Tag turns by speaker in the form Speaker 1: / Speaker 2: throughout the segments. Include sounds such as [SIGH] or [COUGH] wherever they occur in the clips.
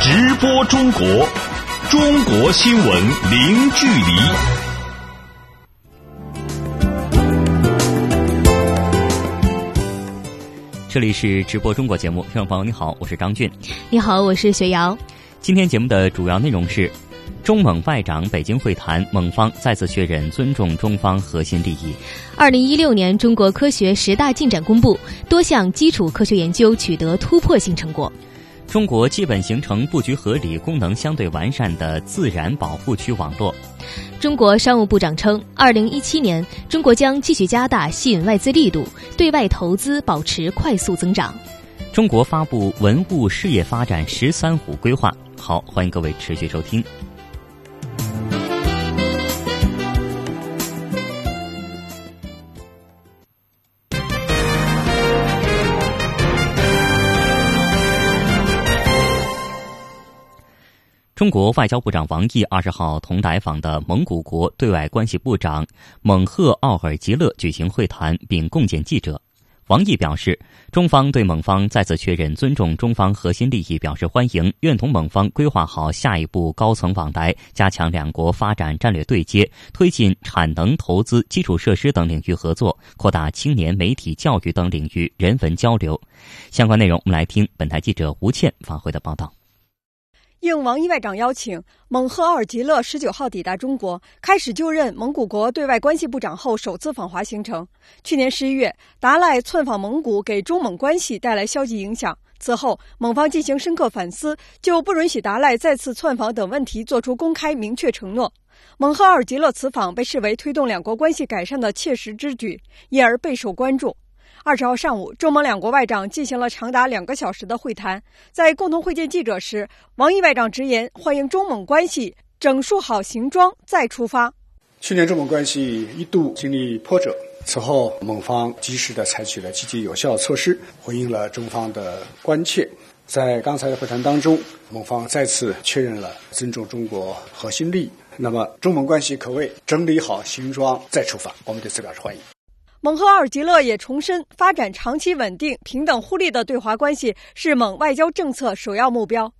Speaker 1: 直播中国，中国新闻零距离。
Speaker 2: 这里是直播中国节目，听众朋友你好，我是张俊。
Speaker 3: 你好，我是雪瑶。
Speaker 2: 今天节目的主要内容是。中蒙外长北京会谈，蒙方再次确认尊重中方核心利益。
Speaker 3: 二零一六年中国科学十大进展公布，多项基础科学研究取得突破性成果。
Speaker 2: 中国基本形成布局合理、功能相对完善的自然保护区网络。
Speaker 3: 中国商务部长称，二零一七年中国将继续加大吸引外资力度，对外投资保持快速增长。
Speaker 2: 中国发布文物事业发展“十三五”规划。好，欢迎各位持续收听。中国外交部长王毅二十号同来访的蒙古国对外关系部长蒙赫奥尔吉勒举行会谈，并共见记者。王毅表示，中方对蒙方再次确认尊重中方核心利益表示欢迎，愿同蒙方规划好下一步高层往来，加强两国发展战略对接，推进产能、投资、基础设施等领域合作，扩大青年、媒体、教育等领域人文交流。相关内容，我们来听本台记者吴倩发回的报道。
Speaker 4: 应王毅外长邀请，蒙赫奥尔吉勒十九号抵达中国，开始就任蒙古国对外关系部长后首次访华行程。去年十一月，达赖窜访蒙古，给中蒙关系带来消极影响。此后，蒙方进行深刻反思，就不允许达赖再次窜访等问题作出公开明确承诺。蒙赫奥尔吉勒此访被视为推动两国关系改善的切实之举，因而备受关注。二十号上午，中蒙两国外长进行了长达两个小时的会谈。在共同会见记者时，王毅外长直言欢迎中蒙关系整肃好行装再出发。
Speaker 5: 去年中蒙关系一度经历波折，此后蒙方及时的采取了积极有效措施，回应了中方的关切。在刚才的会谈当中，蒙方再次确认了尊重中国核心利益。那么，中蒙关系可谓整理好行装再出发，我们对此表示欢迎。
Speaker 4: 蒙赫尔吉勒也重申，发展长期稳定、平等互利的对华关系是蒙外交政策首要目标。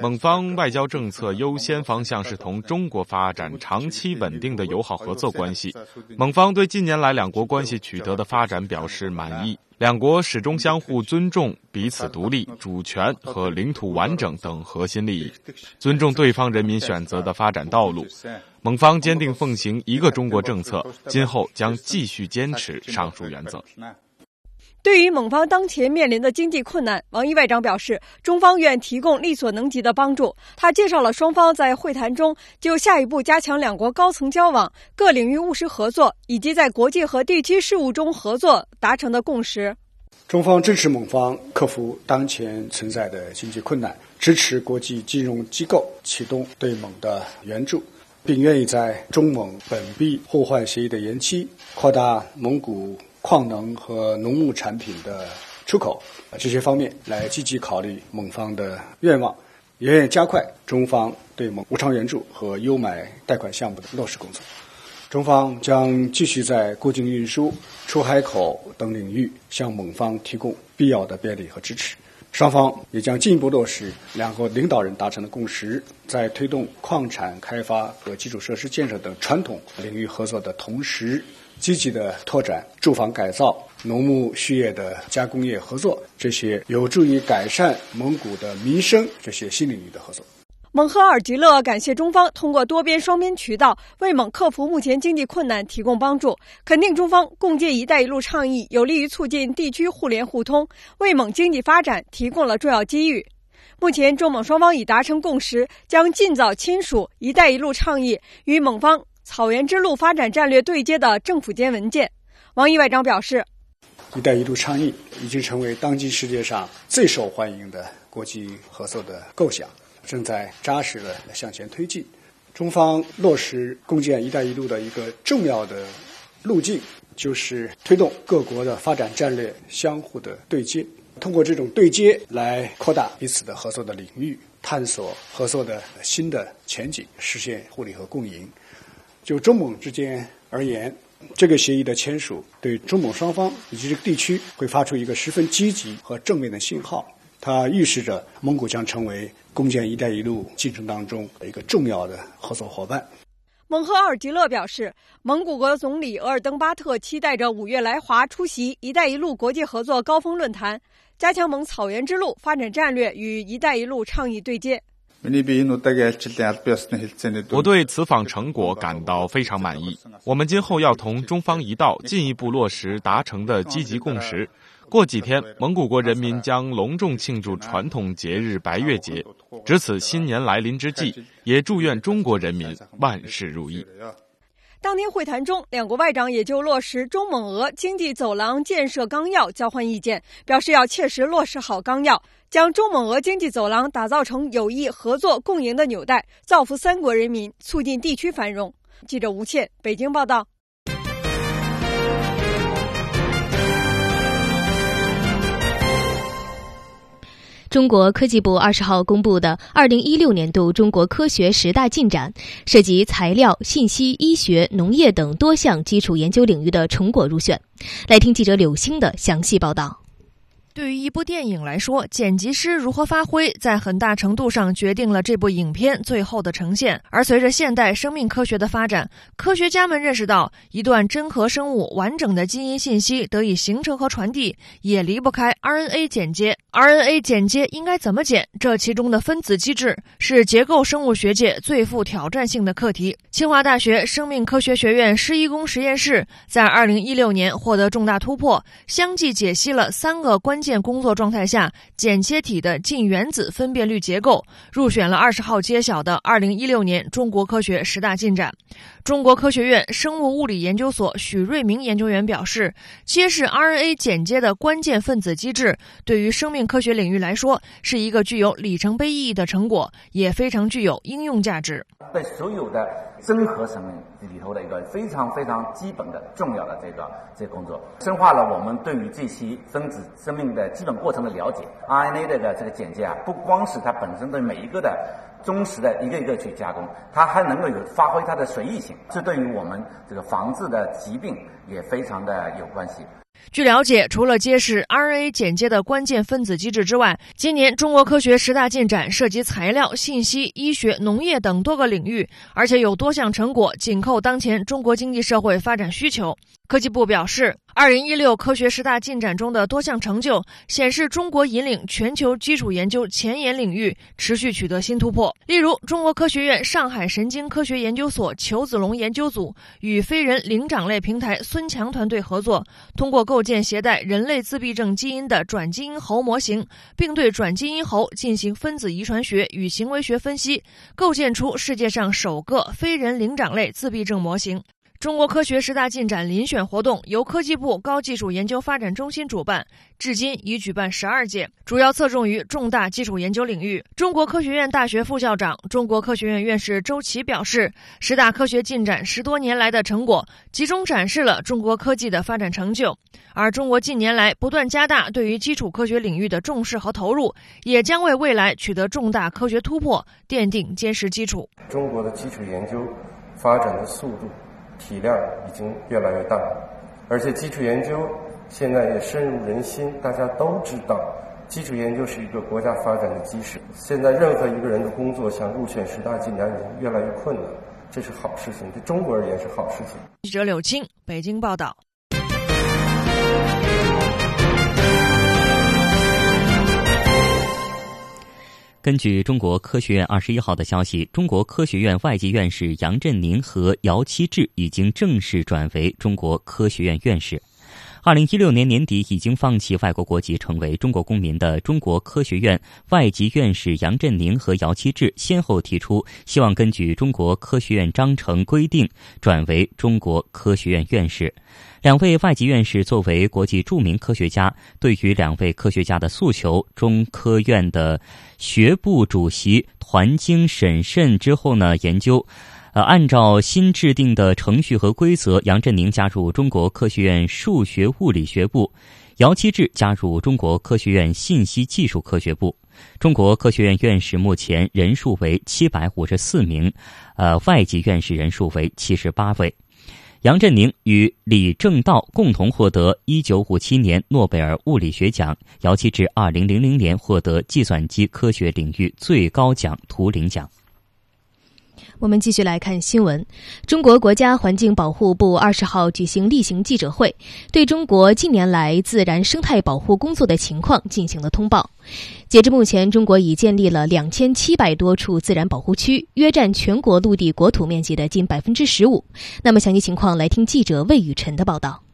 Speaker 6: 蒙方外交政策优先方向是同中国发展长期稳定的友好合作关系。[LAUGHS] 蒙方对近年来两国关系取得的发展表示满意，两国始终相互尊重彼此独立、主权和领土完整等核心利益，尊重对方人民选择的发展道路。蒙方坚定奉行一个中国政策，今后将继续坚持上述原则。
Speaker 4: 对于蒙方当前面临的经济困难，王毅外长表示，中方愿提供力所能及的帮助。他介绍了双方在会谈中就下一步加强两国高层交往、各领域务实合作以及在国际和地区事务中合作达成的共识。
Speaker 5: 中方支持蒙方克服当前存在的经济困难，支持国际金融机构启动对蒙的援助，并愿意在中蒙本币互换协议的延期、扩大蒙古。矿能和农牧产品的出口这些方面来积极考虑蒙方的愿望，也愿加快中方对蒙无偿援助和优买贷款项目的落实工作。中方将继续在过境运输、出海口等领域向蒙方提供必要的便利和支持。双方也将进一步落实两国领导人达成的共识，在推动矿产开发和基础设施建设等传统领域合作的同时。积极的拓展住房改造、农牧畜业的加工业合作，这些有助于改善蒙古的民生这些新领域的合作。
Speaker 4: 蒙赫尔吉勒感谢中方通过多边、双边渠道为蒙克服目前经济困难提供帮助，肯定中方共建“一带一路”倡议有利于促进地区互联互通，为蒙经济发展提供了重要机遇。目前，中蒙双方已达成共识，将尽早签署“一带一路”倡议与蒙方。草原之路发展战略对接的政府间文件，王毅外长表示：“
Speaker 5: 一带一路倡议已经成为当今世界上最受欢迎的国际合作的构想，正在扎实的向前推进。中方落实共建一带一路的一个重要的路径，就是推动各国的发展战略相互的对接，通过这种对接来扩大彼此的合作的领域，探索合作的新的前景，实现互利和共赢。”就中蒙之间而言，这个协议的签署对中蒙双方以及这个地区会发出一个十分积极和正面的信号，它预示着蒙古将成为共建“一带一路”进程当中的一个重要的合作伙伴。
Speaker 4: 蒙赫尔吉勒表示，蒙古国总理额尔登巴特期待着五月来华出席“一带一路”国际合作高峰论坛，加强蒙草原之路发展战略与“一带一路”倡议对接。
Speaker 6: 我对此访成果感到非常满意。我们今后要同中方一道进一步落实达成的积极共识。过几天，蒙古国人民将隆重庆祝传统节日白月节。值此新年来临之际，也祝愿中国人民万事如意。
Speaker 4: 当天会谈中，两国外长也就落实中蒙俄经济走廊建设纲要交换意见，表示要切实落实好纲要，将中蒙俄经济走廊打造成友谊、合作、共赢的纽带，造福三国人民，促进地区繁荣。记者吴倩，北京报道。
Speaker 3: 中国科技部二十号公布的二零一六年度中国科学十大进展，涉及材料、信息、医学、农业等多项基础研究领域的成果入选。来听记者柳星的详细报道。
Speaker 7: 对于一部电影来说，剪辑师如何发挥，在很大程度上决定了这部影片最后的呈现。而随着现代生命科学的发展，科学家们认识到，一段真核生物完整的基因信息得以形成和传递，也离不开 RNA 剪接。RNA 剪接应该怎么剪？这其中的分子机制是结构生物学界最富挑战性的课题。清华大学生命科学学院施一公实验室在2016年获得重大突破，相继解析了三个关。键工作状态下剪切体的近原子分辨率结构入选了二十号揭晓的二零一六年中国科学十大进展。中国科学院生物物理研究所许瑞明研究员表示，揭示 RNA 剪接的关键分子机制，对于生命科学领域来说是一个具有里程碑意义的成果，也非常具有应用价值。
Speaker 8: 对所有的真核生命里头的一个非常非常基本的重要的这个这个工作，深化了我们对于这些分子生命的基本过程的了解。RNA 的这个剪接啊，不光是它本身对每一个的。忠实的一个一个去加工，它还能够有发挥它的随意性，这对于我们这个防治的疾病也非常的有关系。
Speaker 7: 据了解，除了揭示 RNA 剪接的关键分子机制之外，今年中国科学十大进展涉及材料、信息、医学、农业等多个领域，而且有多项成果紧扣当前中国经济社会发展需求。科技部表示，二零一六科学十大进展中的多项成就显示，中国引领全球基础研究前沿领域持续取得新突破。例如，中国科学院上海神经科学研究所裘子龙研究组与非人灵长类平台孙强团队合作，通过构建携带人类自闭症基因的转基因猴模型，并对转基因猴进行分子遗传学与行为学分析，构建出世界上首个非人灵长类自闭症模型。中国科学十大进展遴选活动由科技部高技术研究发展中心主办，至今已举办十二届，主要侧重于重大基础研究领域。中国科学院大学副校长、中国科学院院士周琦表示，十大科学进展十多年来的成果，集中展示了中国科技的发展成就。而中国近年来不断加大对于基础科学领域的重视和投入，也将为未来取得重大科学突破奠定坚实基础。
Speaker 9: 中国的基础研究发展的速度。体量已经越来越大，而且基础研究现在也深入人心。大家都知道，基础研究是一个国家发展的基石。现在任何一个人的工作想入选十大进展已经越来越困难，这是好事情，对中国而言是好事情。
Speaker 7: 记者柳青，北京报道。
Speaker 2: 根据中国科学院二十一号的消息，中国科学院外籍院士杨振宁和姚期智已经正式转为中国科学院院士。二零一六年年底已经放弃外国国籍成为中国公民的中国科学院外籍院士杨振宁和姚期智，先后提出希望根据中国科学院章程规定转为中国科学院院士。两位外籍院士作为国际著名科学家，对于两位科学家的诉求，中科院的学部主席团经审慎之后呢，研究，呃，按照新制定的程序和规则，杨振宁加入中国科学院数学物理学部，姚期智加入中国科学院信息技术科学部。中国科学院院士目前人数为七百五十四名，呃，外籍院士人数为七十八位。杨振宁与李政道共同获得1957年诺贝尔物理学奖，姚期至2000年获得计算机科学领域最高奖图灵奖。
Speaker 3: 我们继续来看新闻。中国国家环境保护部二十号举行例行记者会，对中国近年来自然生态保护工作的情况进行了通报。截至目前，中国已建立了两千七百多处自然保护区，约占全国陆地国土面积的近百分之十五。那么，详细情况来听记者魏雨晨的报道。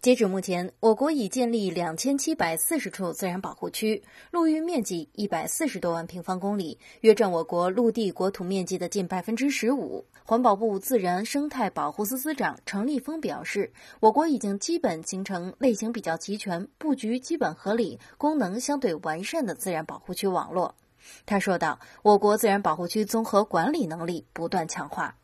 Speaker 10: 截止目前，我国已建立两千七百四十处自然保护区，陆域面积一百四十多万平方公里，约占我国陆地国土面积的近百分之十五。环保部自然生态保护司司长程立峰表示，我国已经基本形成类型比较齐全、布局基本合理、功能相对完善的自然保护区网络。他说道：“我国自然保护区综合管理能力不断强化。”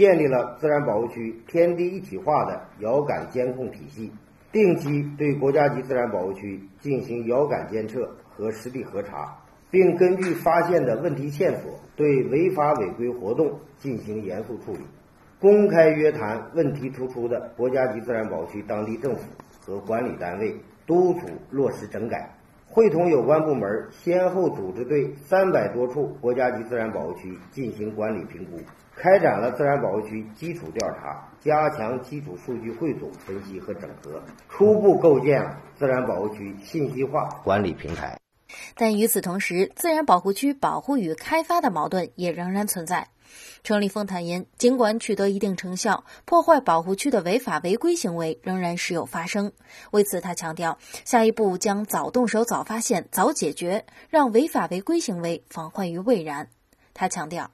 Speaker 11: 建立了自然保护区天地一体化的遥感监控体系，定期对国家级自然保护区进行遥感监测和实地核查，并根据发现的问题线索，对违法违规活动进行严肃处理，公开约谈问题突出的国家级自然保护区当地政府和管理单位，督促落实整改，会同有关部门先后组织对三百多处国家级自然保护区进行管理评估。开展了自然保护区基础调查，加强基础数据汇总分析和整合，初步构建了自然保护区信息化管理平台。
Speaker 10: 但与此同时，自然保护区保护与开发的矛盾也仍然存在。程立峰坦言，尽管取得一定成效，破坏保护区的违法违规行为仍然时有发生。为此，他强调，下一步将早动手、早发现、早解决，让违法违规行为防患于未然。他强调。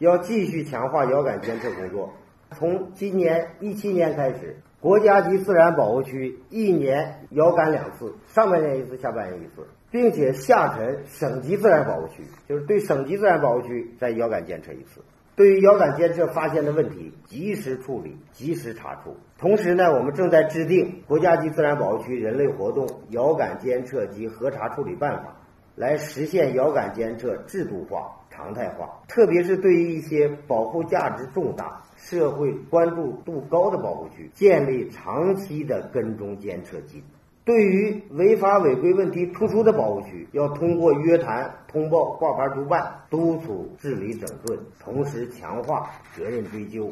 Speaker 11: 要继续强化遥感监测工作。从今年一七年开始，国家级自然保护区一年遥感两次，上半年一次，下半年一次，并且下沉省级自然保护区，就是对省级自然保护区再遥感监测一次。对于遥感监测发现的问题，及时处理，及时查处。同时呢，我们正在制定国家级自然保护区人类活动遥感监测及核查处理办法，来实现遥感监测制度化。常态化，特别是对于一些保护价值重大、社会关注度高的保护区，建立长期的跟踪监测机制；对于违法违规问题突出的保护区，要通过约谈、通报、挂牌督办，督促治理整顿，同时强化责任追究。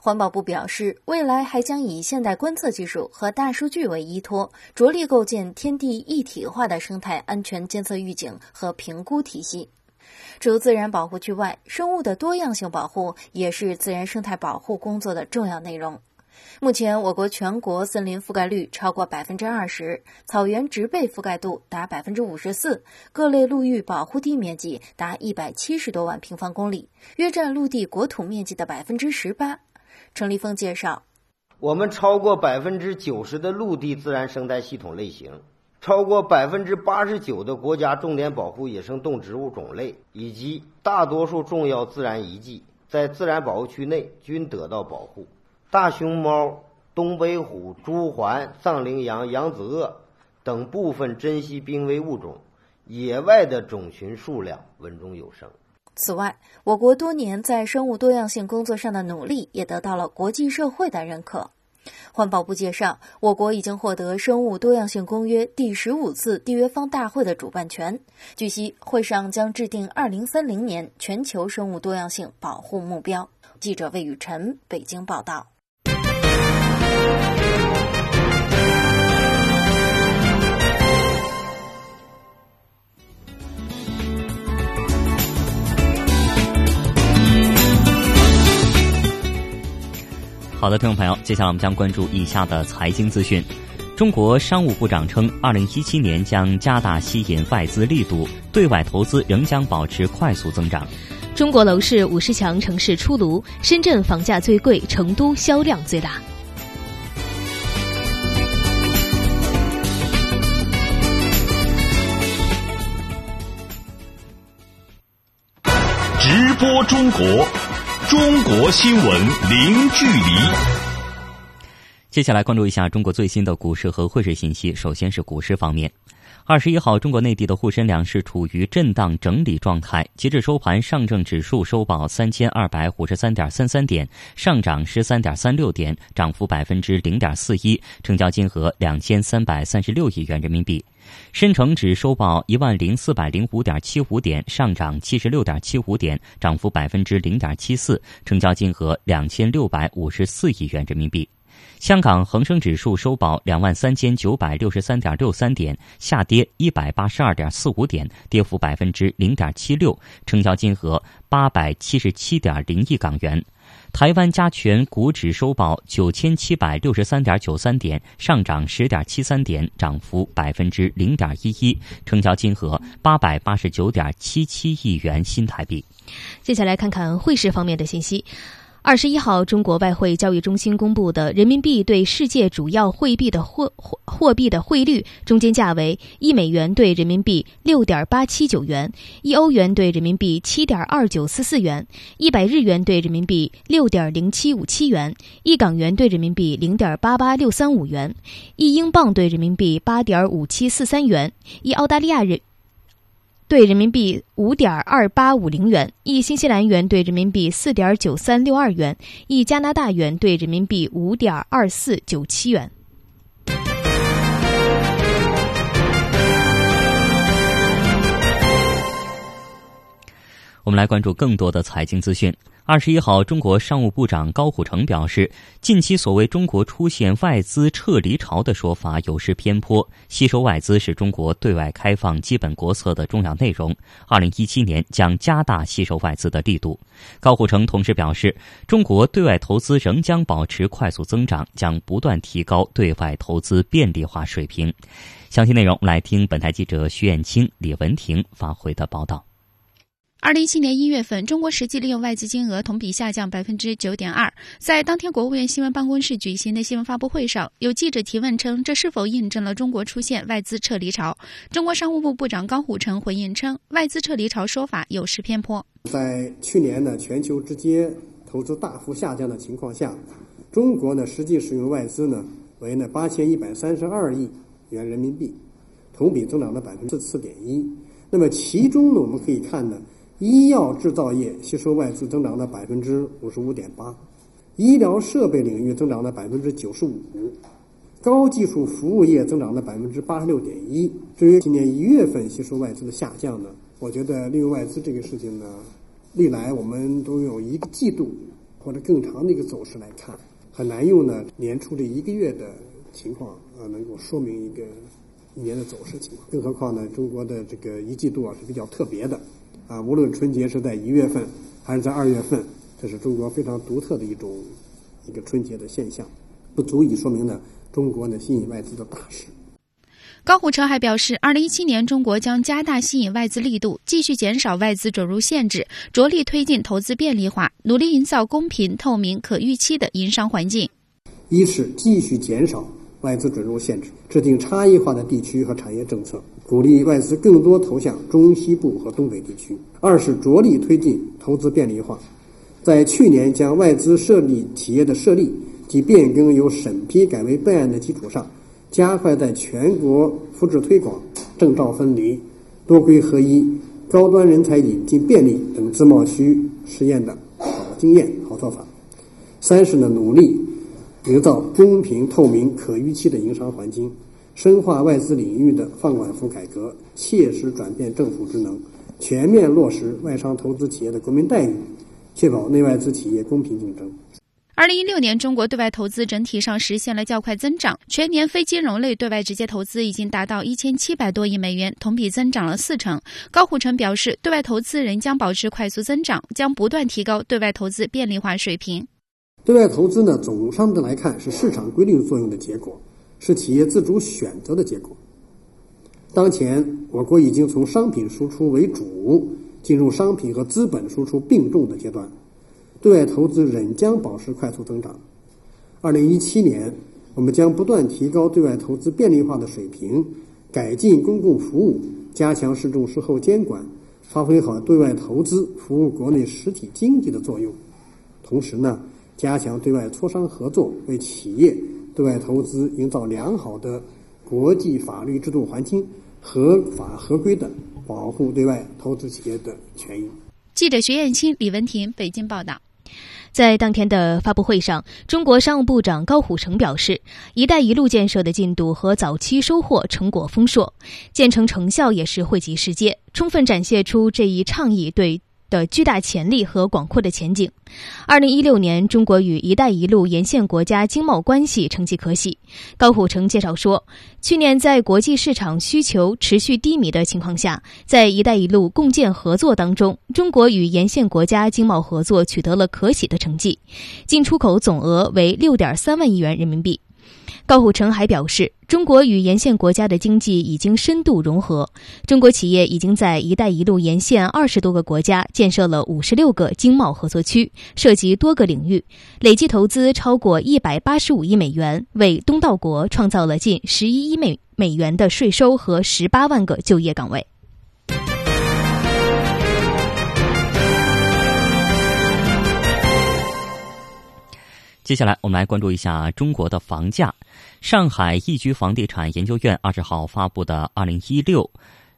Speaker 10: 环保部表示，未来还将以现代观测技术和大数据为依托，着力构建天地一体化的生态安全监测预警和评估体系。除自然保护区外，生物的多样性保护也是自然生态保护工作的重要内容。目前，我国全国森林覆盖率超过百分之二十，草原植被覆盖度达百分之五十四，各类陆域保护地面积达一百七十多万平方公里，约占陆地国土面积的百分之十八。程立峰介绍，
Speaker 11: 我们超过百分之九十的陆地自然生态系统类型。超过百分之八十九的国家重点保护野生动植物种类以及大多数重要自然遗迹，在自然保护区内均得到保护。大熊猫、东北虎、朱鹮、藏羚羊、扬子鳄等部分珍稀濒危物种，野外的种群数量稳中有升。
Speaker 10: 此外，我国多年在生物多样性工作上的努力，也得到了国际社会的认可。环保部介绍，我国已经获得《生物多样性公约》第十五次缔约方大会的主办权。据悉，会上将制定2030年全球生物多样性保护目标。记者魏雨辰北京报道。
Speaker 2: 好的，听众朋友，接下来我们将关注以下的财经资讯。中国商务部长称，二零一七年将加大吸引外资力度，对外投资仍将保持快速增长。
Speaker 3: 中国楼市五十强城市出炉，深圳房价最贵，成都销量最大。
Speaker 1: 直播中国。中国新闻零距离。
Speaker 2: 接下来关注一下中国最新的股市和汇市信息。首先是股市方面。二十一号，中国内地的沪深两市处于震荡整理状态。截至收盘，上证指数收报三千二百五十三点三三点，上涨十三点三六点，涨幅百分之零点四一，成交金额两千三百三十六亿元人民币。深成指收报一万零四百零五点七五点，上涨七十六点七五点，涨幅百分之零点七四，成交金额两千六百五十四亿元人民币。香港恒生指数收报两万三千九百六十三点六三点，下跌一百八十二点四五点，跌幅百分之零点七六，成交金额八百七十七点零亿港元。台湾加权股指收报九千七百六十三点九三点，上涨十点七三点，涨幅百分之零点一一，成交金额八百八十九点七七亿元新台币。
Speaker 3: 接下来看看汇市方面的信息。二十一号，中国外汇交易中心公布的人民币对世界主要汇币的货货货币的汇率中间价为：一美元兑人民币六点八七九元，一欧元兑人民币七点二九四四元，一百日元兑人民币六点零七五七元，一港元兑人民币零点八八六三五元，一英镑兑人民币八点五七四三元，一澳大利亚人。兑人民币五点二八五零元，一新西兰元兑人民币四点九三六二元，一加拿大元兑人民币五点二四九七元。
Speaker 2: 我们来关注更多的财经资讯。二十一号，中国商务部长高虎城表示，近期所谓中国出现外资撤离潮的说法有失偏颇。吸收外资是中国对外开放基本国策的重要内容。二零一七年将加大吸收外资的力度。高虎城同时表示，中国对外投资仍将保持快速增长，将不断提高对外投资便利化水平。详细内容来听本台记者徐艳青、李文婷发回的报道。
Speaker 12: 二零一七年一月份，中国实际利用外资金额同比下降百分之九点二。在当天国务院新闻办公室举行的新闻发布会上，有记者提问称，这是否印证了中国出现外资撤离潮？中国商务部部长高虎城回应称，外资撤离潮说法有失偏颇。
Speaker 13: 在去年呢，全球直接投资大幅下降的情况下，中国呢实际使用外资呢为呢八千一百三十二亿元人民币，同比增长了百分之四点一。那么其中呢，我们可以看呢。医药制造业吸收外资增长了百分之五十五点八，医疗设备领域增长了百分之九十五，高技术服务业增长了百分之八十六点一。至于今年一月份吸收外资的下降呢，我觉得利用外资这个事情呢，历来我们都有一个季度或者更长的一个走势来看，很难用呢年初这一个月的情况啊能够说明一个一年的走势情况。更何况呢，中国的这个一季度啊是比较特别的。啊，无论春节是在一月份还是在二月份，这是中国非常独特的一种一个春节的现象，不足以说明呢中国呢吸引外资的大势。
Speaker 12: 高虎城还表示，二零一七年中国将加大吸引外资力度，继续减少外资准入限制，着力推进投资便利化，努力营造公平、透明、可预期的营商环境。
Speaker 13: 一是继续减少外资准入限制，制定差异化的地区和产业政策。鼓励外资更多投向中西部和东北地区。二是着力推进投资便利化，在去年将外资设立企业的设立及变更由审批改为备案的基础上，加快在全国复制推广、证照分离、多规合一、高端人才引进便利等自贸区实验的好经验、好做法。三是呢，努力营造公平、透明、可预期的营商环境。深化外资领域的放管服改革，切实转变政府职能，全面落实外商投资企业的国民待遇，确保内外资企业公平竞争。
Speaker 12: 二零一六年，中国对外投资整体上实现了较快增长，全年非金融类对外直接投资已经达到一千七百多亿美元，同比增长了四成。高虎城表示，对外投资仍将保持快速增长，将不断提高对外投资便利化水平。
Speaker 13: 对外投资呢，总上的来看是市场规律作用的结果。是企业自主选择的结果。当前，我国已经从商品输出为主，进入商品和资本输出并重的阶段，对外投资仍将保持快速增长。二零一七年，我们将不断提高对外投资便利化的水平，改进公共服务，加强事中事后监管，发挥好对外投资服务国内实体经济的作用。同时呢，加强对外磋商合作，为企业。对外投资营造良好的国际法律制度环境，合法合规的保护对外投资企业的权益。
Speaker 12: 记者徐艳青、李文婷北京报道。
Speaker 3: 在当天的发布会上，中国商务部长高虎城表示，“一带一路”建设的进度和早期收获成果丰硕，建成成效也是惠及世界，充分展现出这一倡议对。的巨大潜力和广阔的前景。二零一六年，中国与“一带一路”沿线国家经贸关系成绩可喜。高虎城介绍说，去年在国际市场需求持续低迷的情况下，在“一带一路”共建合作当中，中国与沿线国家经贸合作取得了可喜的成绩，进出口总额为六点三万亿元人民币。高虎城还表示，中国与沿线国家的经济已经深度融合，中国企业已经在“一带一路”沿线二十多个国家建设了五十六个经贸合作区，涉及多个领域，累计投资超过一百八十五亿美元，为东道国创造了近十一亿美美元的税收和十八万个就业岗位。
Speaker 2: 接下来，我们来关注一下中国的房价。上海易居房地产研究院二十号发布的二零一六，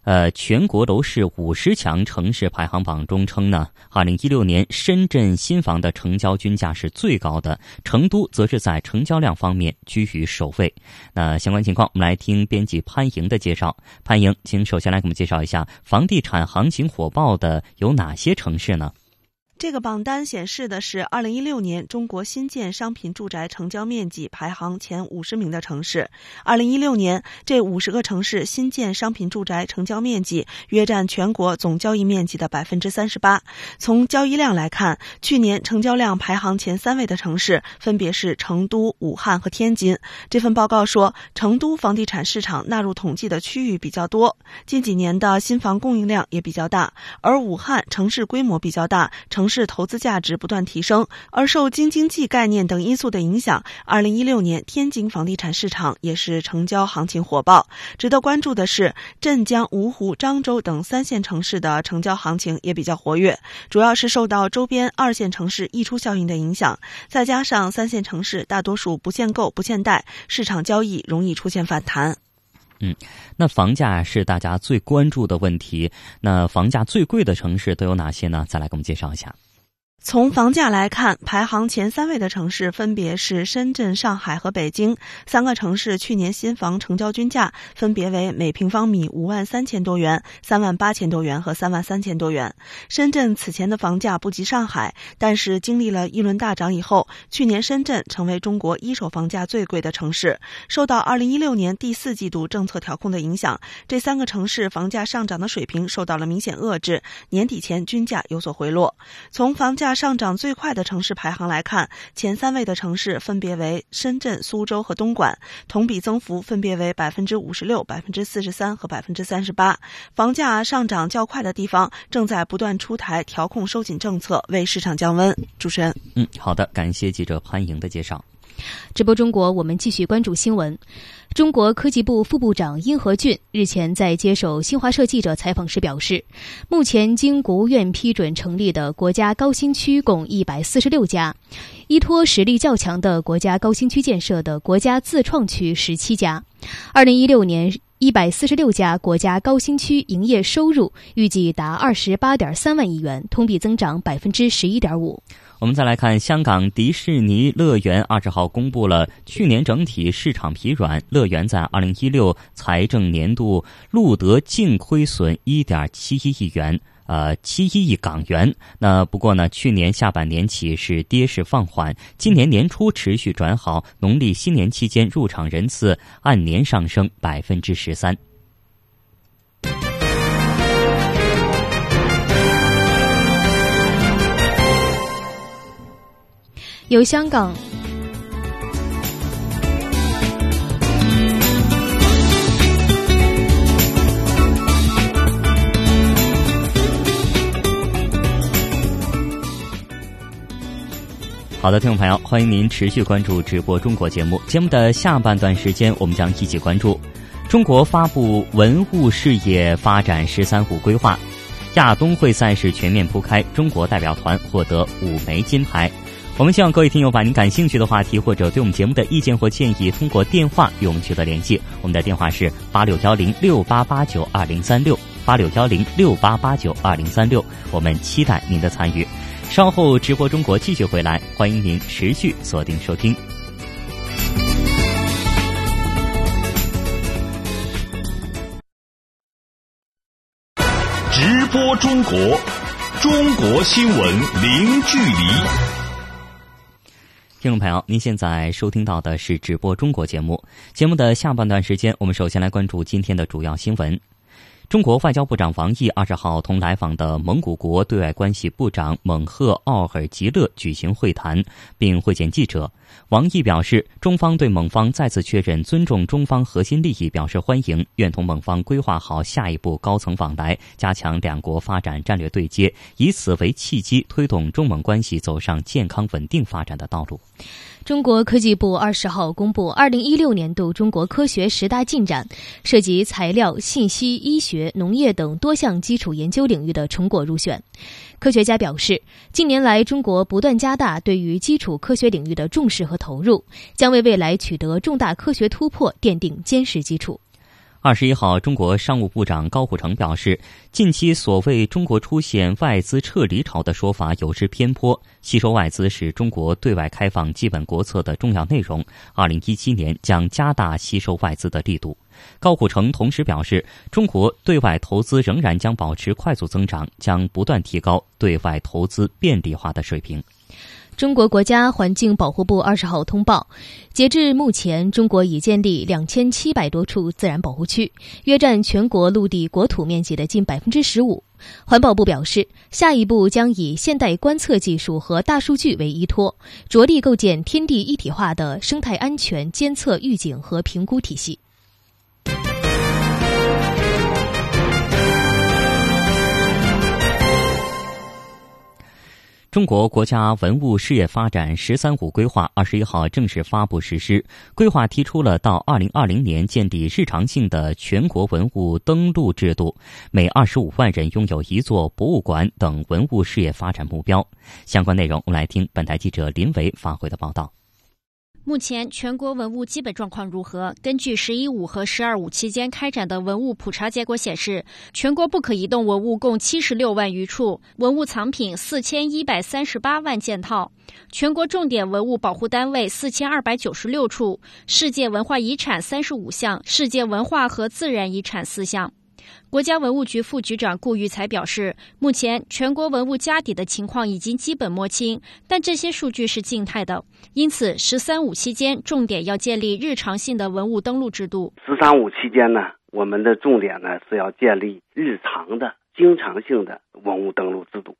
Speaker 2: 呃，全国楼市五十强城市排行榜中称呢，二零一六年深圳新房的成交均价是最高的，成都则是在成交量方面居于首位。那相关情况，我们来听编辑潘莹的介绍。潘莹，请首先来给我们介绍一下房地产行情火爆的有哪些城市呢？
Speaker 14: 这个榜单显示的是二零一六年中国新建商品住宅成交面积排行前五十名的城市。二零一六年，这五十个城市新建商品住宅成交面积约占全国总交易面积的百分之三十八。从交易量来看，去年成交量排行前三位的城市分别是成都、武汉和天津。这份报告说，成都房地产市场纳入统计的区域比较多，近几年的新房供应量也比较大，而武汉城市规模比较大，城市投资价值不断提升，而受京津冀概念等因素的影响，二零一六年天津房地产市场也是成交行情火爆。值得关注的是，镇江、芜湖、漳州等三线城市的成交行情也比较活跃，主要是受到周边二线城市溢出效应的影响，再加上三线城市大多数不限购、不限贷，市场交易容易出现反弹。
Speaker 2: 嗯，那房价是大家最关注的问题。那房价最贵的城市都有哪些呢？再来给我们介绍一下。
Speaker 14: 从房价来看，排行前三位的城市分别是深圳、上海和北京。三个城市去年新房成交均价分别为每平方米五万三千多元、三万八千多元和三万三千多元。深圳此前的房价不及上海，但是经历了一轮大涨以后，去年深圳成为中国一手房价最贵的城市。受到二零一六年第四季度政策调控的影响，这三个城市房价上涨的水平受到了明显遏制，年底前均价有所回落。从房价上涨最快的城市排行来看，前三位的城市分别为深圳、苏州和东莞，同比增幅分别为百分之五十六、百分之四十三和百分之三十八。房价上涨较快的地方正在不断出台调控收紧政策，为市场降温。主持人，
Speaker 2: 嗯，好的，感谢记者潘莹的介绍。
Speaker 3: 直播中国，我们继续关注新闻。中国科技部副部长殷和俊日前在接受新华社记者采访时表示，目前经国务院批准成立的国家高新区共一百四十六家，依托实力较强的国家高新区建设的国家自创区十七家。二零一六年，一百四十六家国家高新区营业收入预计达二十八点三万亿元，同比增长百分之十一点五。
Speaker 2: 我们再来看，香港迪士尼乐园二十号公布了去年整体市场疲软，乐园在二零一六财政年度录得净亏损一点七一亿元，呃，七一亿港元。那不过呢，去年下半年起是跌势放缓，今年年初持续转好，农历新年期间入场人次按年上升百分之十三。
Speaker 3: 由香港。
Speaker 2: 好的，听众朋友，欢迎您持续关注直播中国节目。节目的下半段时间，我们将一起关注中国发布文物事业发展“十三五”规划，亚冬会赛事全面铺开，中国代表团获得五枚金牌。我们希望各位听友把您感兴趣的话题或者对我们节目的意见或建议，通过电话与我们取得联系。我们的电话是八六幺零六八八九二零三六八六幺零六八八九二零三六。我们期待您的参与。稍后直播中国继续回来，欢迎您持续锁定收听。
Speaker 1: 直播中国，中国新闻零距离。
Speaker 2: 听众朋友，您现在收听到的是直播中国节目。节目的下半段时间，我们首先来关注今天的主要新闻。中国外交部长王毅二十号同来访的蒙古国对外关系部长蒙赫奥尔吉勒举行会谈，并会见记者。王毅表示，中方对蒙方再次确认尊重中方核心利益表示欢迎，愿同蒙方规划好下一步高层往来，加强两国发展战略对接，以此为契机，推动中蒙关系走上健康稳定发展的道路。
Speaker 3: 中国科技部二十号公布二零一六年度中国科学十大进展，涉及材料、信息、医学、农业等多项基础研究领域的成果入选。科学家表示，近年来中国不断加大对于基础科学领域的重视和投入，将为未来取得重大科学突破奠定坚实基础。
Speaker 2: 二十一号，中国商务部长高虎城表示，近期所谓中国出现外资撤离潮的说法有失偏颇。吸收外资是中国对外开放基本国策的重要内容。二零一七年将加大吸收外资的力度。高虎城同时表示，中国对外投资仍然将保持快速增长，将不断提高对外投资便利化的水平。
Speaker 3: 中国国家环境保护部二十号通报，截至目前，中国已建立两千七百多处自然保护区，约占全国陆地国土面积的近百分之十五。环保部表示，下一步将以现代观测技术和大数据为依托，着力构建天地一体化的生态安全监测、预警和评估体系。
Speaker 2: 中国国家文物事业发展“十三五”规划二十一号正式发布实施。规划提出了到二零二零年建立日常性的全国文物登录制度，每二十五万人拥有一座博物馆等文物事业发展目标。相关内容，我们来听本台记者林维发回的报道。
Speaker 15: 目前全国文物基本状况如何？根据“十一五”和“十二五”期间开展的文物普查结果显示，全国不可移动文物共七十六万余处，文物藏品四千一百三十八万件套，全国重点文物保护单位四千二百九十六处，世界文化遗产三十五项，世界文化和自然遗产四项。国家文物局副局长顾玉才表示，目前全国文物家底的情况已经基本摸清，但这些数据是静态的，因此“十三五”期间重点要建立日常性的文物登录制度。
Speaker 16: “十三五”期间呢，我们的重点呢是要建立日常的、经常性的文物登录制度，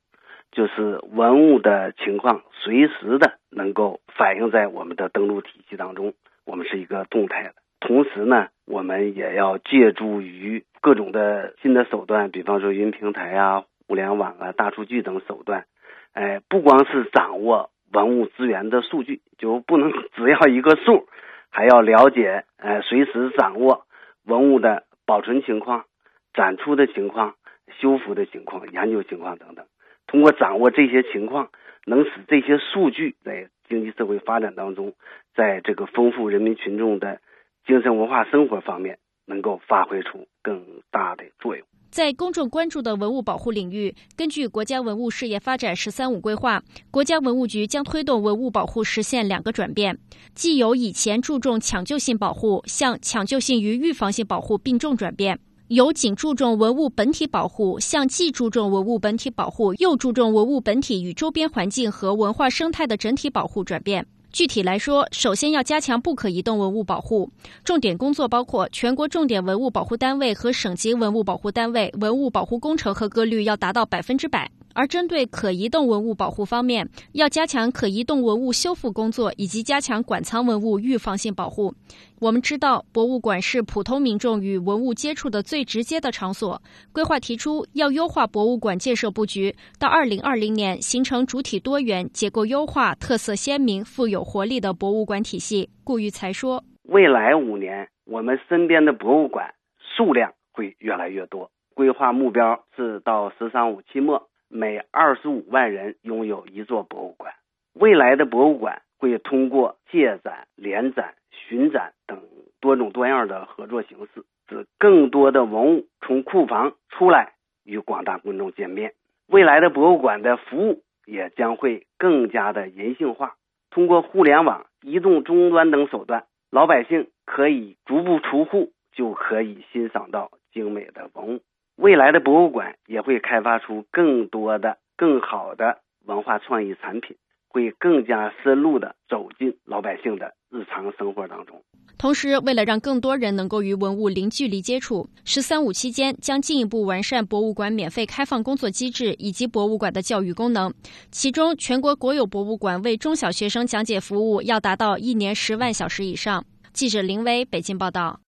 Speaker 16: 就是文物的情况随时的能够反映在我们的登录体系当中，我们是一个动态的。同时呢，我们也要借助于各种的新的手段，比方说云平台啊、互联网啊、大数据等手段。哎，不光是掌握文物资源的数据，就不能 [LAUGHS] 只要一个数，还要了解，呃，随时掌握文物的保存情况、展出的情况、修复的情况、研究情况等等。通过掌握这些情况，能使这些数据在经济社会发展当中，在这个丰富人民群众的。精神文化生活方面能够发挥出更大的作用。
Speaker 15: 在公众关注的文物保护领域，根据国家文物事业发展“十三五”规划，国家文物局将推动文物保护实现两个转变：既有以前注重抢救性保护向抢救性与预防性保护并重转变；由仅注重文物本体保护向既注重文物本体保护又注重文物本体与周边环境和文化生态的整体保护转变。具体来说，首先要加强不可移动文物保护，重点工作包括全国重点文物保护单位和省级文物保护单位文物保护工程合格率要达到百分之百。而针对可移动文物保护方面，要加强可移动文物修复工作，以及加强馆藏文物预防性保护。我们知道，博物馆是普通民众与文物接触的最直接的场所。规划提出要优化博物馆建设布局，到二零二零年形成主体多元、结构优化、特色鲜明、富有活力的博物馆体系。顾玉才说：“
Speaker 16: 未来五年，我们身边的博物馆数量会越来越多。规划目标是到‘十三五’期末。”每二十五万人拥有一座博物馆，未来的博物馆会通过借展、联展、巡展等多种多样的合作形式，使更多的文物从库房出来与广大公众见面。未来的博物馆的服务也将会更加的人性化，通过互联网、移动终端等手段，老百姓可以足不出户就可以欣赏到精美的文物。未来的博物馆也会开发出更多的、更好的文化创意产品，会更加深入的走进老百姓的日常生活当中。
Speaker 15: 同时，为了让更多人能够与文物零距离接触，“十三五”期间将进一步完善博物馆免费开放工作机制以及博物馆的教育功能。其中，全国国有博物馆为中小学生讲解服务要达到一年十万小时以上。记者林威北京报道。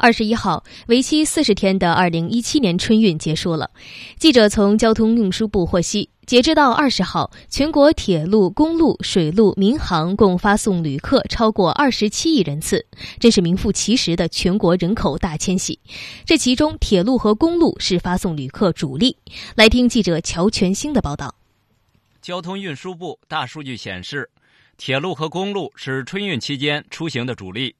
Speaker 3: 二十一号，为期四十天的二零一七年春运结束了。记者从交通运输部获悉，截至到二十号，全国铁路、公路、水路、民航共发送旅客超过二十七亿人次，真是名副其实的全国人口大迁徙。这其中，铁路和公路是发送旅客主力。来听记者乔全兴的报道。
Speaker 17: 交通运输部大数据显示，铁路和公路是春运期间出行的主力。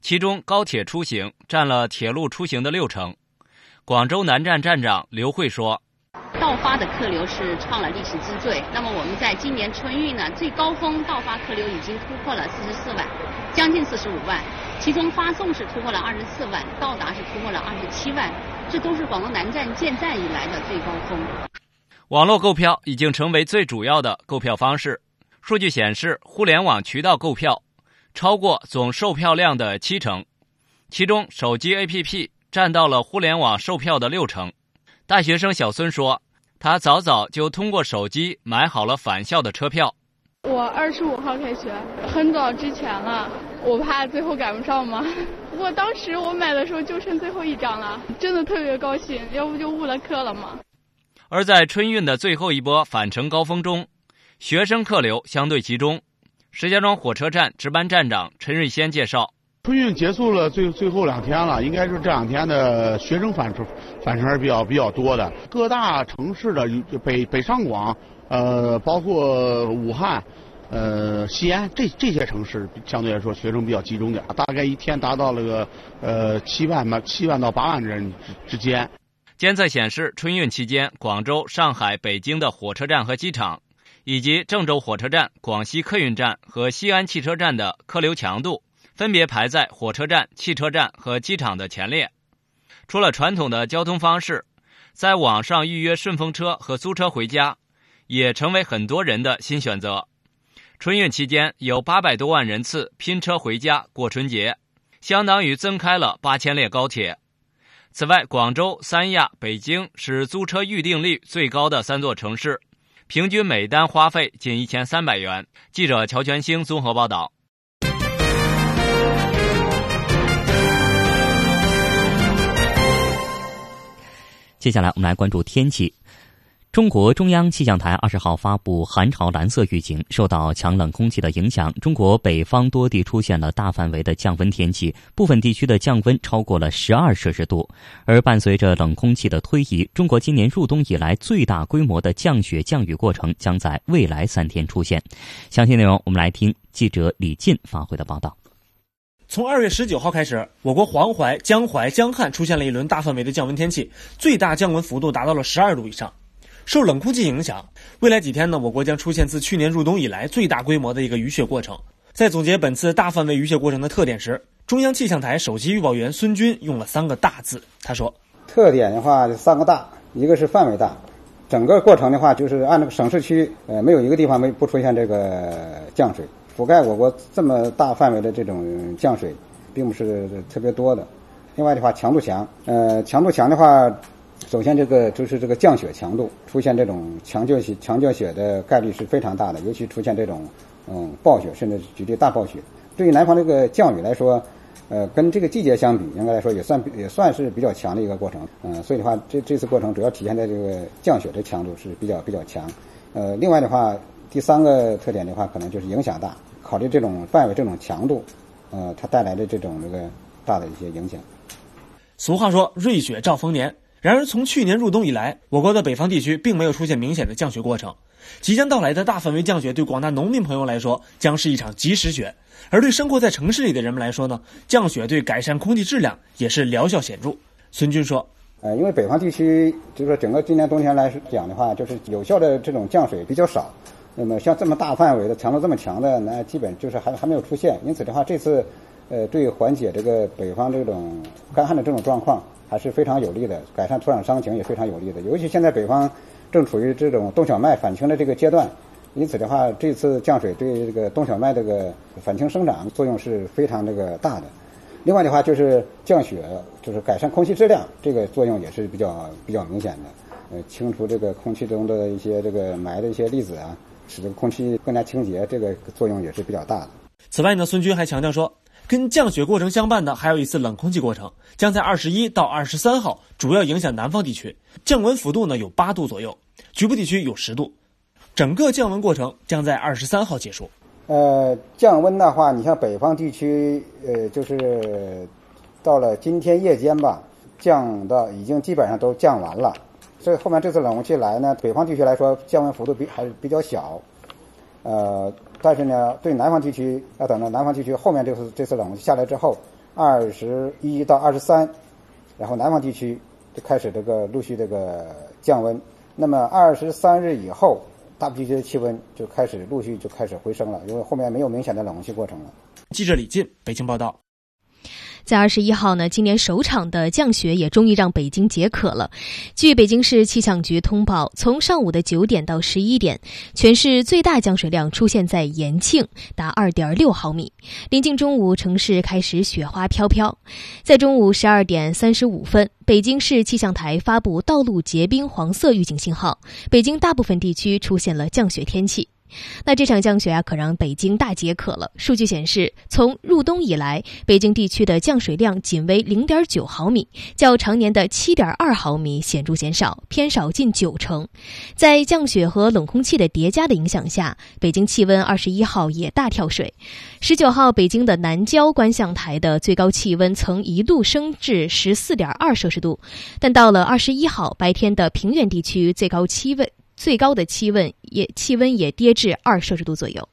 Speaker 17: 其中，高铁出行占了铁路出行的六成。广州南站站长刘慧说：“
Speaker 18: 到发的客流是创了历史之最。那么，我们在今年春运呢，最高峰到发客流已经突破了四十四万，将近四十五万。其中，发送是突破了二十四万，到达是突破了二十七万，这都是广东南站建站以来的最高峰。”
Speaker 17: 网络购票已经成为最主要的购票方式。数据显示，互联网渠道购票。超过总售票量的七成，其中手机 APP 占到了互联网售票的六成。大学生小孙说：“他早早就通过手机买好了返校的车票。
Speaker 19: 我二十五号开学，很早之前了，我怕最后赶不上嘛。[LAUGHS] 不过当时我买的时候就剩最后一张了，真的特别高兴，要不就误了课了嘛。”
Speaker 17: 而在春运的最后一波返程高峰中，学生客流相对集中。石家庄火车站值班站长陈瑞先介绍：
Speaker 20: 春运结束了，最最后两天了，应该是这两天的学生返程返程是比较比较多的。各大城市的北北上广，呃，包括武汉，呃，西安这这些城市相对来说学生比较集中点，大概一天达到了个呃七万吧，七万到八万人之之间。
Speaker 17: 监测显示，春运期间，广州、上海、北京的火车站和机场。以及郑州火车站、广西客运站和西安汽车站的客流强度分别排在火车站、汽车站和机场的前列。除了传统的交通方式，在网上预约顺风车和租车回家，也成为很多人的新选择。春运期间有八百多万人次拼车回家过春节，相当于增开了八千列高铁。此外，广州、三亚、北京是租车预订率最高的三座城市。平均每单花费近一千三百元。记者乔全兴综合报道。
Speaker 2: 接下来我们来关注天气。中国中央气象台二十号发布寒潮蓝色预警，受到强冷空气的影响，中国北方多地出现了大范围的降温天气，部分地区的降温超过了十二摄氏度。而伴随着冷空气的推移，中国今年入冬以来最大规模的降雪降雨过程将在未来三天出现。详细内容，我们来听记者李进发回的报道。
Speaker 21: 从二月十九号开始，我国黄淮、江淮、江汉出现了一轮大范围的降温天气，最大降温幅度达到了十二度以上。受冷空气影响，未来几天呢，我国将出现自去年入冬以来最大规模的一个雨雪过程。在总结本次大范围雨雪过程的特点时，中央气象台首席预报员孙军用了三个大字，他说：“
Speaker 22: 特点的话，三个大，一个是范围大，整个过程的话，就是按这个省市区，呃，没有一个地方没不出现这个降水，覆盖我国这么大范围的这种降水，并不是特别多的。另外的话，强度强，呃，强度强的话。”首先，这个就是这个降雪强度出现这种强降雪、强降雪的概率是非常大的，尤其出现这种嗯暴雪，甚至是局地大暴雪。对于南方这个降雨来说，呃，跟这个季节相比，应该来说也算也算是比较强的一个过程。嗯，所以的话，这这次过程主要体现在这个降雪的强度是比较比较强。呃，另外的话，第三个特点的话，可能就是影响大。考虑这种范围、这种强度，呃，它带来的这种这个大的一些影响。
Speaker 21: 俗话说“瑞雪兆丰年”。然而，从去年入冬以来，我国的北方地区并没有出现明显的降雪过程。即将到来的大范围降雪，对广大农民朋友来说，将是一场及时雪；而对生活在城市里的人们来说呢，降雪对改善空气质量也是疗效显著。孙军说：“
Speaker 22: 呃，因为北方地区就是说整个今年冬天来讲的话，就是有效的这种降水比较少。那么像这么大范围的、强度这么强的，那基本就是还还没有出现。因此的话，这次呃，对缓解这个北方这种干旱的这种状况。”还是非常有利的，改善土壤伤情也非常有利的。尤其现在北方正处于这种冬小麦返青的这个阶段，因此的话，这次降水对这个冬小麦这个返青生长作用是非常这个大的。另外的话，就是降雪，就是改善空气质量，这个作用也是比较比较明显的。呃，清除这个空气中的一些这个霾的一些粒子啊，使这个空气更加清洁，这个作用也是比较大的。
Speaker 21: 此外呢，孙军还强调说。跟降雪过程相伴的还有一次冷空气过程，将在二十一到二十三号主要影响南方地区，降温幅度呢有八度左右，局部地区有十度。整个降温过程将在二十三号结束。
Speaker 22: 呃，降温的话，你像北方地区，呃，就是到了今天夜间吧，降的已经基本上都降完了。所以后面这次冷空气来呢，北方地区来说降温幅度比还是比较小。呃。但是呢，对南方地区要等到南方地区后面这次这次冷下来之后，二十一到二十三，然后南方地区就开始这个陆续这个降温。那么二十三日以后，大部地区的气温就开始陆续就开始回升了，因为后面没有明显的冷空气过程了。
Speaker 21: 记者李进北京报道。
Speaker 3: 在二十一号呢，今年首场的降雪也终于让北京解渴了。据北京市气象局通报，从上午的九点到十一点，全市最大降水量出现在延庆，达二点六毫米。临近中午，城市开始雪花飘飘。在中午十二点三十五分，北京市气象台发布道路结冰黄色预警信号，北京大部分地区出现了降雪天气。那这场降雪啊，可让北京大解渴了。数据显示，从入冬以来，北京地区的降水量仅为零点九毫米，较常年的七点二毫米显著减少，偏少近九成。在降雪和冷空气的叠加的影响下，北京气温二十一号也大跳水。十九号，北京的南郊观象台的最高气温曾一度升至十四点二摄氏度，但到了二十一号白天的平原地区最高气温。最高的气温也气温也跌至二摄氏度左右。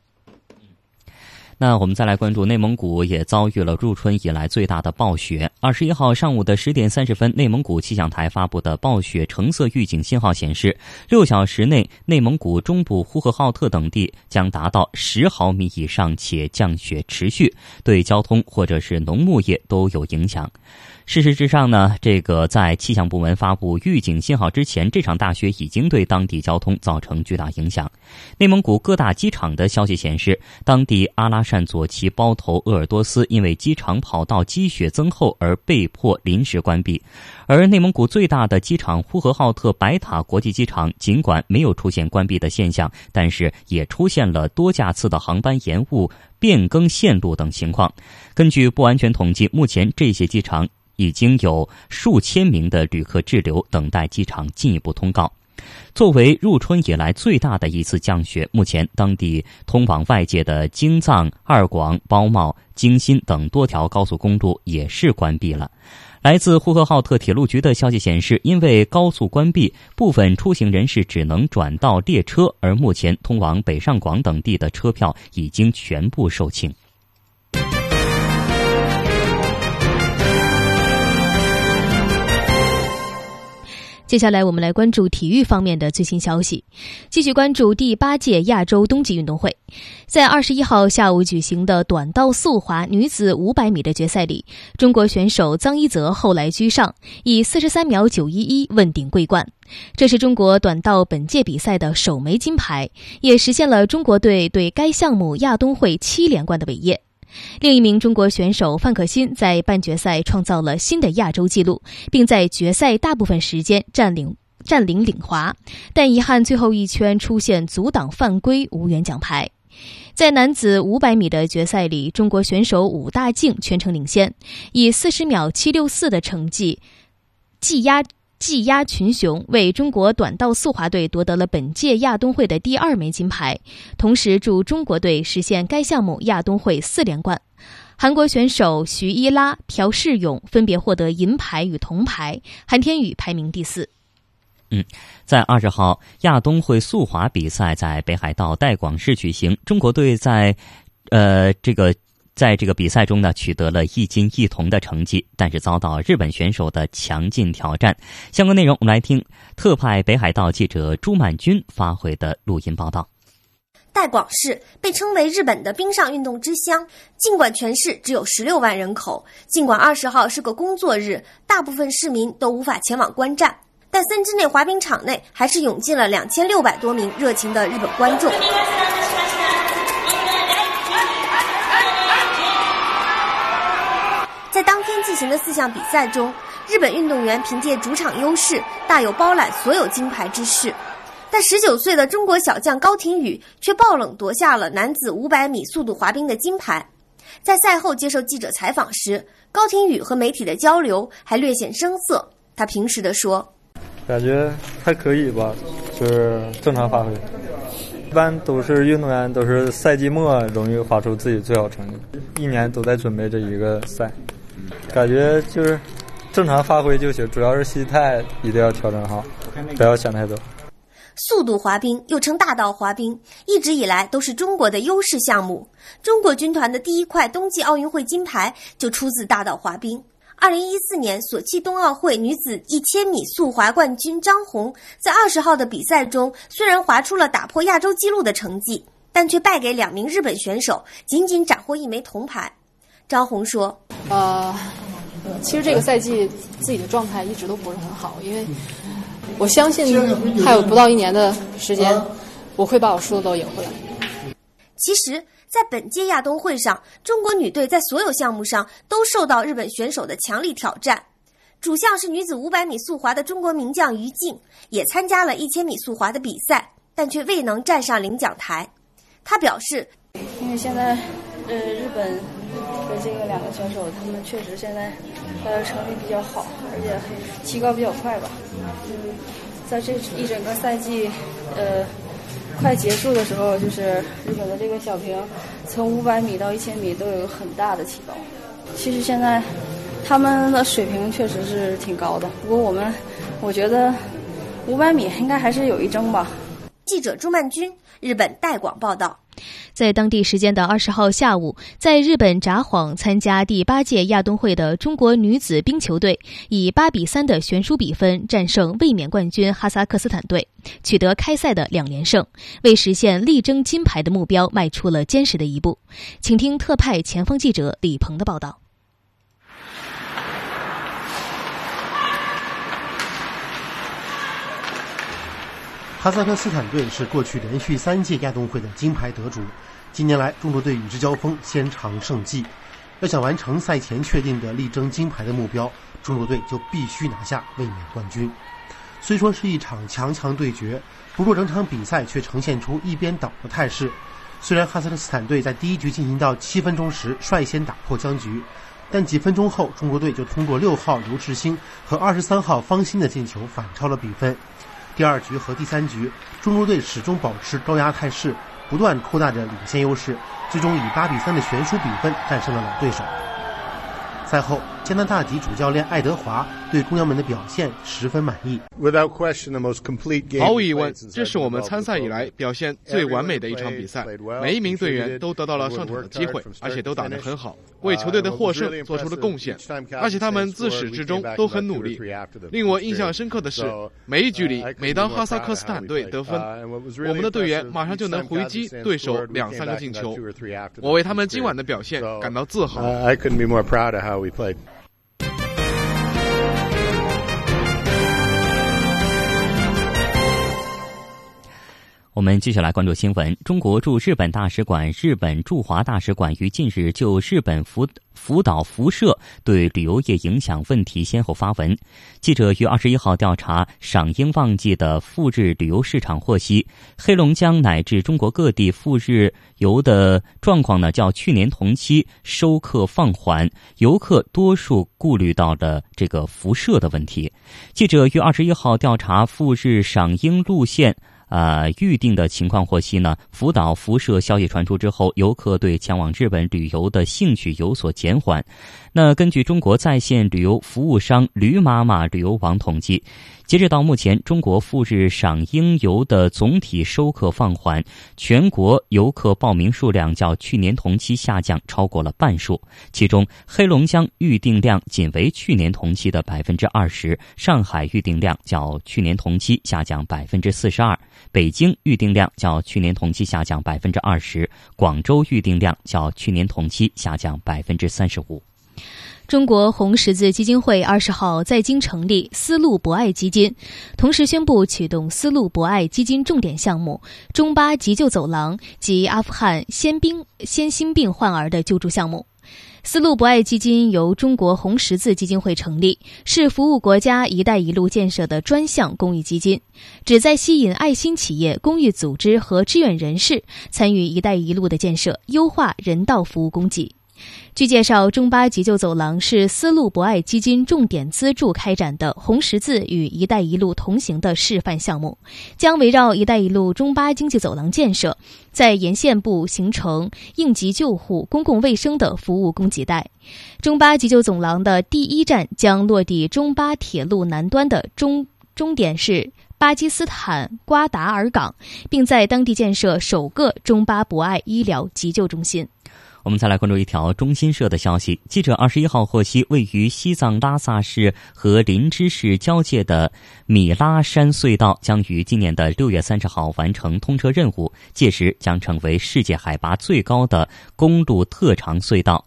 Speaker 2: 那我们再来关注内蒙古，也遭遇了入春以来最大的暴雪。二十一号上午的十点三十分，内蒙古气象台发布的暴雪橙色预警信号显示，六小时内内蒙古中部呼和浩特等地将达到十毫米以上，且降雪持续，对交通或者是农牧业都有影响。事实之上呢，这个在气象部门发布预警信号之前，这场大雪已经对当地交通造成巨大影响。内蒙古各大机场的消息显示，当地阿拉善左旗包头鄂尔多斯因为机场跑道积雪增厚而被迫临时关闭。而内蒙古最大的机场呼和浩特白塔国际机场，尽管没有出现关闭的现象，但是也出现了多架次的航班延误、变更线路等情况。根据不完全统计，目前这些机场。已经有数千名的旅客滞留，等待机场进一步通告。作为入春以来最大的一次降雪，目前当地通往外界的京藏、二广、包茂、京新等多条高速公路也是关闭了。来自呼和浩特铁路局的消息显示，因为高速关闭，部分出行人士只能转到列车，而目前通往北上广等地的车票已经全部售罄。
Speaker 3: 接下来，我们来关注体育方面的最新消息。继续关注第八届亚洲冬季运动会，在二十一号下午举行的短道速滑女子五百米的决赛里，中国选手臧一泽后来居上，以四十三秒九一一问鼎桂冠。这是中国短道本届比赛的首枚金牌，也实现了中国队对该项目亚冬会七连冠的伟业。另一名中国选手范可新在半决赛创造了新的亚洲纪录，并在决赛大部分时间占领占领领滑，但遗憾最后一圈出现阻挡犯规，无缘奖牌。在男子500米的决赛里，中国选手武大靖全程领先，以40秒764的成绩技压。技压群雄，为中国短道速滑队夺得了本届亚冬会的第二枚金牌，同时助中国队实现该项目亚冬会四连冠。韩国选手徐一拉、朴世勇分别获得银牌与铜牌，韩天宇排名第四。
Speaker 2: 嗯，在二十号亚冬会速滑比赛在北海道带广市举行，中国队在，呃，这个在这个比赛中呢取得了一金一铜的成绩，但是遭到日本选手的强劲挑战。相关内容我们来听特派北海道记者朱满军发回的录音报道。
Speaker 23: 代广市被称为日本的冰上运动之乡，尽管全市只有十六万人口，尽管二十号是个工作日，大部分市民都无法前往观战。但森之内滑冰场内还是涌进了两千六百多名热情的日本观众。在当天进行的四项比赛中，日本运动员凭借主场优势，大有包揽所有金牌之势。但十九岁的中国小将高亭宇却爆冷夺下了男子五百米速度滑冰的金牌。在赛后接受记者采访时，高亭宇和媒体的交流还略显生涩。他平时的说。
Speaker 24: 感觉还可以吧，就是正常发挥。一般都是运动员，都是赛季末容易发出自己最好成绩，一年都在准备这一个赛。感觉就是正常发挥就行，主要是心态一定要调整好，不要想太多。
Speaker 23: 速度滑冰又称大道滑冰，一直以来都是中国的优势项目。中国军团的第一块冬季奥运会金牌就出自大道滑冰。二零一四年索契冬奥会女子一千米速滑冠军张红，在二十号的比赛中，虽然滑出了打破亚洲纪录的成绩，但却败给两名日本选手，仅仅斩获一枚铜牌。张红说：“
Speaker 25: 呃，其实这个赛季自己的状态一直都不是很好，因为我相信还有不到一年的时间，我会把我输的都赢回来。”
Speaker 23: 其实。在本届亚冬会上，中国女队在所有项目上都受到日本选手的强力挑战。主项是女子500米速滑的中国名将于静，也参加了一千米速滑的比赛，但却未能站上领奖台。她表示：“
Speaker 25: 因为现在，呃，日本的这个两个选手，他们确实现在，呃，成绩比较好，而且提高比较快吧。嗯，在这一整个赛季，呃。”快结束的时候，就是日本的这个小平，从五百米到一千米都有很大的提高。其实现在他们的水平确实是挺高的，不过我们我觉得五百米应该还是有一争吧。
Speaker 23: 记者朱曼君，日本代广报道。
Speaker 3: 在当地时间的二十号下午，在日本札幌参加第八届亚冬会的中国女子冰球队，以八比三的悬殊比分战胜卫冕冠军哈萨克斯坦队，取得开赛的两连胜，为实现力争金牌的目标迈出了坚实的一步。请听特派前方记者李鹏的报道。
Speaker 26: 哈萨克斯坦队是过去连续三届亚冬会的金牌得主，近年来中国队与之交锋，先尝胜绩。要想完成赛前确定的力争金牌的目标，中国队就必须拿下卫冕冠军。虽说是一场强强对决，不过整场比赛却呈现出一边倒的态势。虽然哈萨克斯坦队在第一局进行到七分钟时率先打破僵局，但几分钟后，中国队就通过六号刘志兴和二十三号方欣的进球反超了比分。第二局和第三局，中国队始终保持高压态势，不断扩大着领先优势，最终以八比三的悬殊比分战胜了老对手。赛后。加拿大籍主教练爱德华对公羊们的表现十分满意。
Speaker 27: 毫无疑问，这是我们参赛以来表现最完美的一场比赛。每一名队员都得到了上场的机会，而且都打得很好，为球队的获胜做出了贡献。而且他们自始至终都很努力。令我印象深刻的是，每一局里，每当哈萨克斯坦队得分，我们的队员马上就能回击对手两三个进球。我为他们今晚的表现感到自豪。
Speaker 2: 我们继续来关注新闻。中国驻日本大使馆、日本驻华大使馆于近日就日本福福岛辐射对旅游业影响问题先后发文。记者于二十一号调查赏樱旺季的赴日旅游市场获悉，黑龙江乃至中国各地赴日游的状况呢，较去年同期收客放缓，游客多数顾虑到了这个辐射的问题。记者于二十一号调查赴日赏樱路线。啊，预定的情况获悉呢，福岛辐射消息传出之后，游客对前往日本旅游的兴趣有所减缓。那根据中国在线旅游服务商驴妈妈旅游网统计，截止到目前，中国赴日赏樱游的总体收客放缓，全国游客报名数量较去年同期下降超过了半数。其中，黑龙江预订量仅为去年同期的百分之二十，上海预订量较去年同期下降百分之四十二。北京预订量较去年同期下降百分之二十，广州预订量较去年同期下降百分之三十五。
Speaker 3: 中国红十字基金会二十号在京成立丝路博爱基金，同时宣布启动丝路博爱基金重点项目——中巴急救走廊及阿富汗先兵先心病患儿的救助项目。丝路博爱基金由中国红十字基金会成立，是服务国家“一带一路”建设的专项公益基金，旨在吸引爱心企业、公益组织和志愿人士参与“一带一路”的建设，优化人道服务供给。据介绍，中巴急救走廊是丝路博爱基金重点资助开展的红十字与“一带一路”同行的示范项目，将围绕“一带一路”中巴经济走廊建设，在沿线部形成应急救护、公共卫生的服务供给带。中巴急救走廊的第一站将落地中巴铁路南端的终终点是巴基斯坦瓜达尔港，并在当地建设首个中巴博爱医疗急救中心。
Speaker 2: 我们再来关注一条中新社的消息。记者二十一号获悉，位于西藏拉萨市和林芝市交界的米拉山隧道将于今年的六月三十号完成通车任务，届时将成为世界海拔最高的公路特长隧道。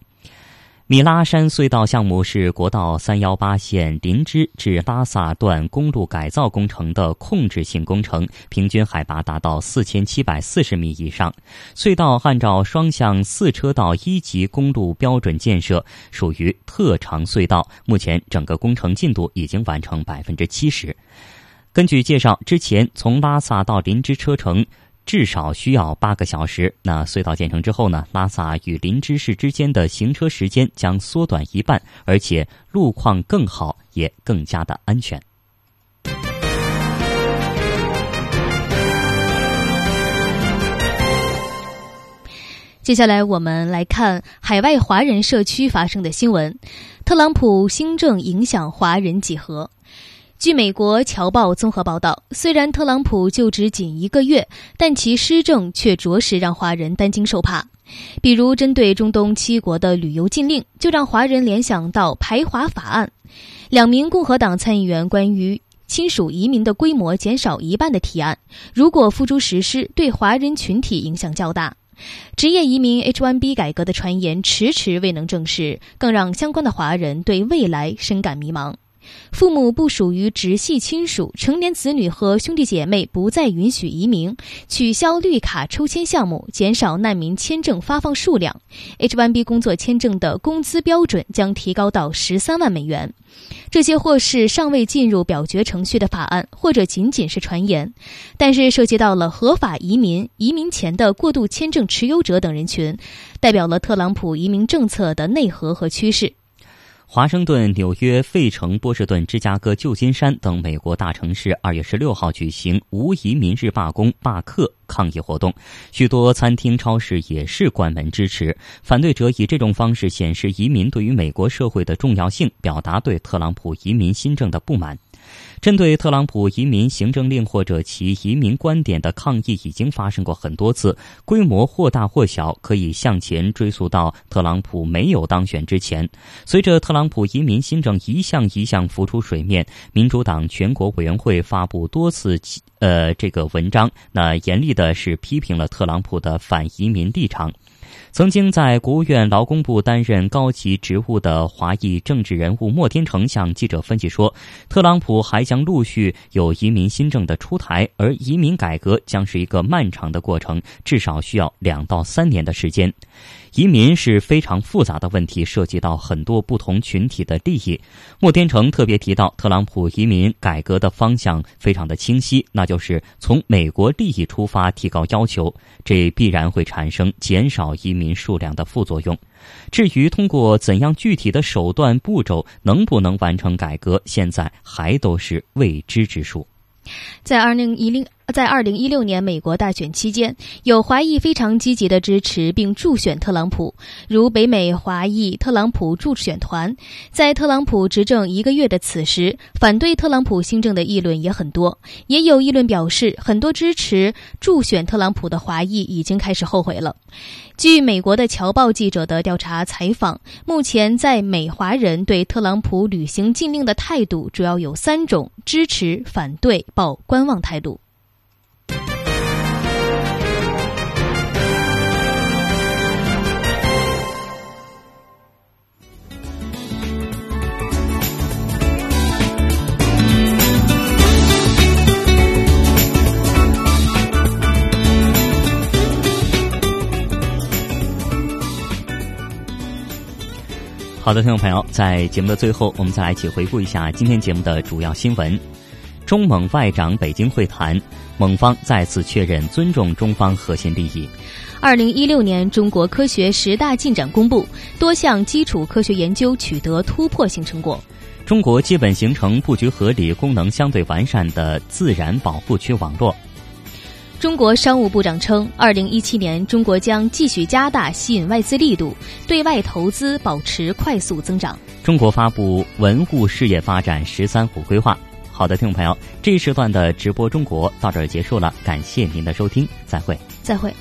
Speaker 2: 米拉山隧道项目是国道三幺八线林芝至拉萨段公路改造工程的控制性工程，平均海拔达到四千七百四十米以上。隧道按照双向四车道一级公路标准建设，属于特长隧道。目前整个工程进度已经完成百分之七十。根据介绍，之前从拉萨到林芝车程。至少需要八个小时。那隧道建成之后呢？拉萨与林芝市之间的行车时间将缩短一半，而且路况更好，也更加的安全。
Speaker 3: 接下来我们来看海外华人社区发生的新闻：特朗普新政影响华人几何？据美国《侨报》综合报道，虽然特朗普就职仅一个月，但其施政却着实让华人担惊受怕。比如，针对中东七国的旅游禁令，就让华人联想到排华法案。两名共和党参议员关于亲属移民的规模减少一半的提案，如果付诸实施，对华人群体影响较大。职业移民 H1B 改革的传言迟迟未能证实，更让相关的华人对未来深感迷茫。父母不属于直系亲属，成年子女和兄弟姐妹不再允许移民，取消绿卡抽签项目，减少难民签证发放数量。H1B 工作签证的工资标准将提高到十三万美元。这些或是尚未进入表决程序的法案，或者仅仅是传言，但是涉及到了合法移民、移民前的过渡签证持有者等人群，代表了特朗普移民政策的内核和趋势。
Speaker 2: 华盛顿、纽约、费城、波士顿、芝加哥、旧金山等美国大城市，二月十六号举行无移民日罢工、罢课抗议活动，许多餐厅、超市也是关门支持。反对者以这种方式显示移民对于美国社会的重要性，表达对特朗普移民新政的不满。针对特朗普移民行政令或者其移民观点的抗议已经发生过很多次，规模或大或小，可以向前追溯到特朗普没有当选之前。随着特朗普移民新政一项一项浮出水面，民主党全国委员会发布多次呃这个文章，那严厉的是批评了特朗普的反移民立场。曾经在国务院劳工部担任高级职务的华裔政治人物莫天成向记者分析说，特朗普还将陆续有移民新政的出台，而移民改革将是一个漫长的过程，至少需要两到三年的时间。移民是非常复杂的问题，涉及到很多不同群体的利益。莫天成特别提到，特朗普移民改革的方向非常的清晰，那就是从美国利益出发提高要求，这必然会产生减少移民数量的副作用。至于通过怎样具体的手段步骤，能不能完成改革，现在还都是未知之数。
Speaker 3: 在二零一零。在二零一六年美国大选期间，有华裔非常积极的支持并助选特朗普，如北美华裔特朗普助选团。在特朗普执政一个月的此时，反对特朗普新政的议论也很多。也有议论表示，很多支持助选特朗普的华裔已经开始后悔了。据美国的《侨报》记者的调查采访，目前在美华人对特朗普履行禁令的态度主要有三种：支持、反对、抱观望态度。
Speaker 2: 好的，听众朋友，在节目的最后，我们再来一起回顾一下今天节目的主要新闻。中蒙外长北京会谈，蒙方再次确认尊重中方核心利益。
Speaker 3: 二零一六年中国科学十大进展公布，多项基础科学研究取得突破性成果。
Speaker 2: 中国基本形成布局合理、功能相对完善的自然保护区网络。
Speaker 3: 中国商务部长称，二零一七年中国将继续加大吸引外资力度，对外投资保持快速增长。
Speaker 2: 中国发布文物事业发展“十三五”规划。好的，听众朋友，这一时段的直播中国到这儿结束了，感谢您的收听，再会，
Speaker 3: 再会。